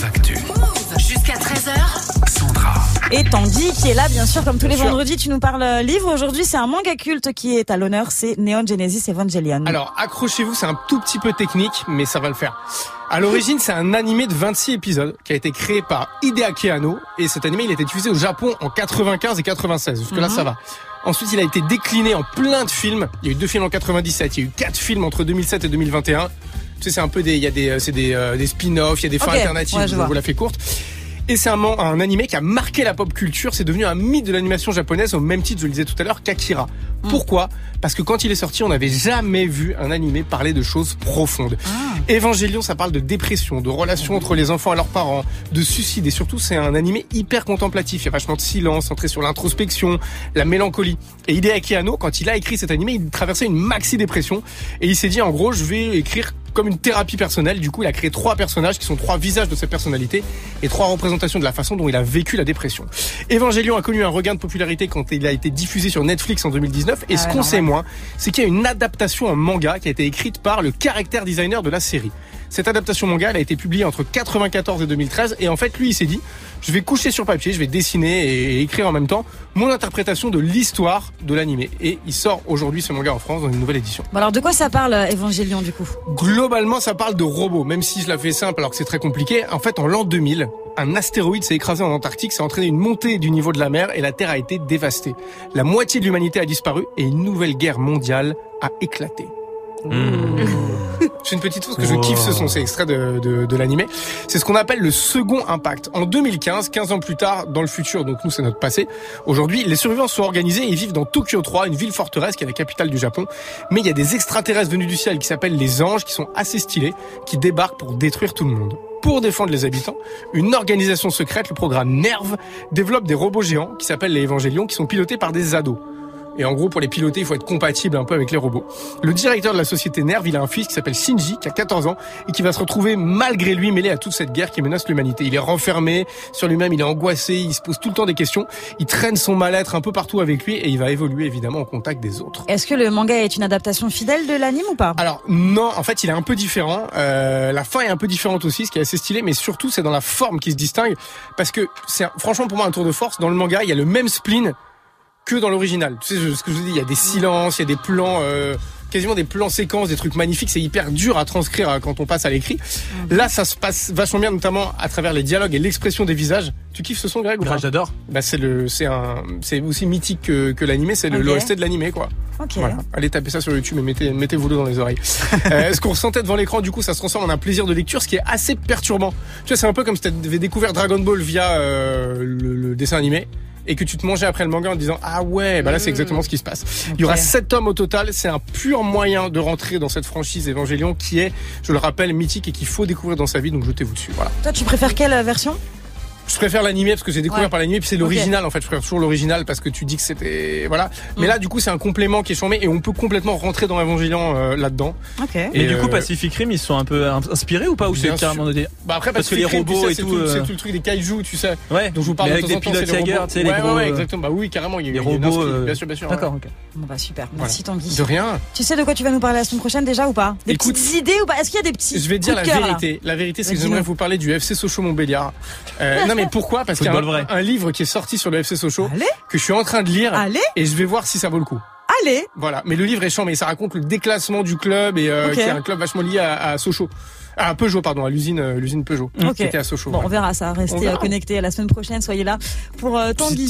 Move Actu. Jusqu'à 13h. Sandra. Et Tanguy qui est là, bien sûr, comme tous les vendredis, tu nous parles euh, livre. Aujourd'hui, c'est un manga culte qui est à l'honneur, c'est Neon Genesis Evangelion. Alors, accrochez-vous, c'est un tout petit peu technique, mais ça va le faire. À l'origine, c'est un animé de 26 épisodes qui a été créé par Hideaki Anno et cet animé, il a été diffusé au Japon en 95 et 96. Jusque là, ça va. Ensuite, il a été décliné en plein de films. Il y a eu deux films en 97, il y a eu quatre films entre 2007 et 2021. Tu sais, c'est un peu des, il y a des, euh, c'est des, euh, des spin-offs, il y a des fins alternatives. ouais, je vous la fais courte. Et c'est un, un animé qui a marqué la pop culture. C'est devenu un mythe de l'animation japonaise au même titre, je le disais tout à l'heure, qu'Akira. Mm. Pourquoi? Parce que quand il est sorti, on n'avait jamais vu un animé parler de choses profondes. Ah. Evangelion, ça parle de dépression, de relations entre les enfants et leurs parents, de suicide. Et surtout, c'est un animé hyper contemplatif. Il y a vachement de silence, centré sur l'introspection, la mélancolie. Et Hideaki Anno, quand il a écrit cet animé, il traversait une maxi-dépression. Et il s'est dit, en gros, je vais écrire comme une thérapie personnelle. Du coup, il a créé trois personnages qui sont trois visages de sa personnalité et trois représentations de la façon dont il a vécu la dépression. Evangelion a connu un regain de popularité quand il a été diffusé sur Netflix en 2019. Et Ah ce ouais, qu'on sait moins, c'est qu'il y a une adaptation en manga qui a été écrite par le caractère designer de la série. Cette adaptation manga, elle a été publiée entre 94 et 2013. Et en fait, lui, il s'est dit, je vais coucher sur papier, je vais dessiner et écrire en même temps mon interprétation de l'histoire de l'animé. Et il sort aujourd'hui ce manga en France dans une nouvelle édition. Bon, alors, de quoi ça parle, euh, Evangelion, du coup? Globalement, ça parle de robots, même si je la fais simple alors que c'est très compliqué. En fait, en l'an 2000, un astéroïde s'est écrasé en Antarctique, ça a entraîné une montée du niveau de la mer et la Terre a été dévastée. La moitié de l'humanité a disparu et une nouvelle guerre mondiale a éclaté. C'est une petite chose que je kiffe ce son, c'est extrait de, de, l'animé. C'est ce qu'on appelle le second impact. En 2015, 15 ans plus tard, dans le futur, donc nous c'est notre passé, aujourd'hui, les survivants sont organisés et ils vivent dans Tokyo 3, une ville forteresse qui est la capitale du Japon. Mais il y a des extraterrestres venus du ciel qui s'appellent les anges, qui sont assez stylés, qui débarquent pour détruire tout le monde. Pour défendre les habitants, une organisation secrète, le programme NERV, développe des robots géants qui s'appellent les Évangélions, qui sont pilotés par des ados. Et en gros, pour les piloter, il faut être compatible un peu avec les robots. Le directeur de la société Nerve, il a un fils qui s'appelle Shinji, qui a 14 ans, et qui va se retrouver malgré lui mêlé à toute cette guerre qui menace l'humanité. Il est renfermé sur lui-même, il est angoissé, il se pose tout le temps des questions, il traîne son mal-être un peu partout avec lui, et il va évoluer évidemment au contact des autres. Est-ce que le manga est une adaptation fidèle de l'anime ou pas? Alors non, en fait, il est un peu différent. Euh, la fin est un peu différente aussi, ce qui est assez stylé, mais surtout c'est dans la forme qui se distingue, parce que c'est franchement pour moi un tour de force. Dans le manga, il y a le même spleen que dans l'original. Tu sais ce que je vous dis, il y a des silences, il y a des plans, euh, quasiment des plans séquences, des trucs magnifiques. C'est hyper dur à transcrire euh, quand on passe à l'écrit. Là, ça se passe vachement bien, notamment à travers les dialogues et l'expression des visages. Tu kiffes ce son, Greg ou pas Ah, J'adore. Bah c'est le, c'est un, c'est aussi mythique que, que l'animé. C'est le Ok. l'OST de l'animé, quoi. Ok. Voilà. Allez taper ça sur YouTube et mettez, mettez-vous le dans les oreilles. euh, ce qu'on ressentait devant l'écran, du coup, ça se transforme en un plaisir de lecture, ce qui est assez perturbant. Tu vois, c'est un peu comme si tu avais découvert Dragon Ball via euh, le, le dessin animé et que tu te mangeais après le manga en te disant ah ouais bah là c'est exactement ce qui se passe. Il y aura sept tomes au total, c'est un pur moyen de rentrer dans cette franchise Évangélion qui est, je le rappelle, mythique et qu'il faut découvrir dans sa vie. Donc jetez-vous dessus. Voilà. Toi, tu préfères quelle version? Je préfère l'animé parce que j'ai découvert Ouais. par l'animé puis c'est l'original en fait. Je préfère toujours l'original parce que tu dis que c'était voilà. Mais Mm. là du coup c'est un complément qui est chambé et on peut complètement rentrer dans Évangélion euh, là-dedans. Et, Et, du coup, euh, Pacific Rim, ils sont un peu inspirés ou pas Ou c'est carrément noté Bah après Parce que les Rim, tu robots sais, et c'est tout, tout, euh, c'est tout le truc des kaiju, tu sais. Ouais. dont je vous parle Mais de avec en des pilotes c'est tu sais, les ouais, gros. ouais, ouais, euh, exactement. Bah oui, carrément, il y a, les robots, Bien sûr, bien sûr. D'accord, ok. Bon bah super. Merci Tanguy. De rien. Tu sais de quoi tu vas nous parler la semaine prochaine déjà ou pas? Des petites idées ou pas? Est-ce qu'il y a des petits Je vais dire la de vérité. La vérité, c'est que j'aimerais vous parler du FC Sochaux Montbéliard. Non mais pourquoi? Parce qu'il y a un, vrai. un livre qui est sorti sur le FC Sochaux Allez, que je suis en train de lire allez, et je vais voir si ça vaut le coup. allez. Voilà, mais le livre est chiant, mais ça raconte le déclassement du club et euh, qui est un club vachement lié à, à Sochaux, à Peugeot pardon, à l'usine euh, l'usine Peugeot qui était à Sochaux. Bon, on verra ça. Restez verra. euh, connectés à la semaine prochaine. Soyez là pour euh, Tanguy.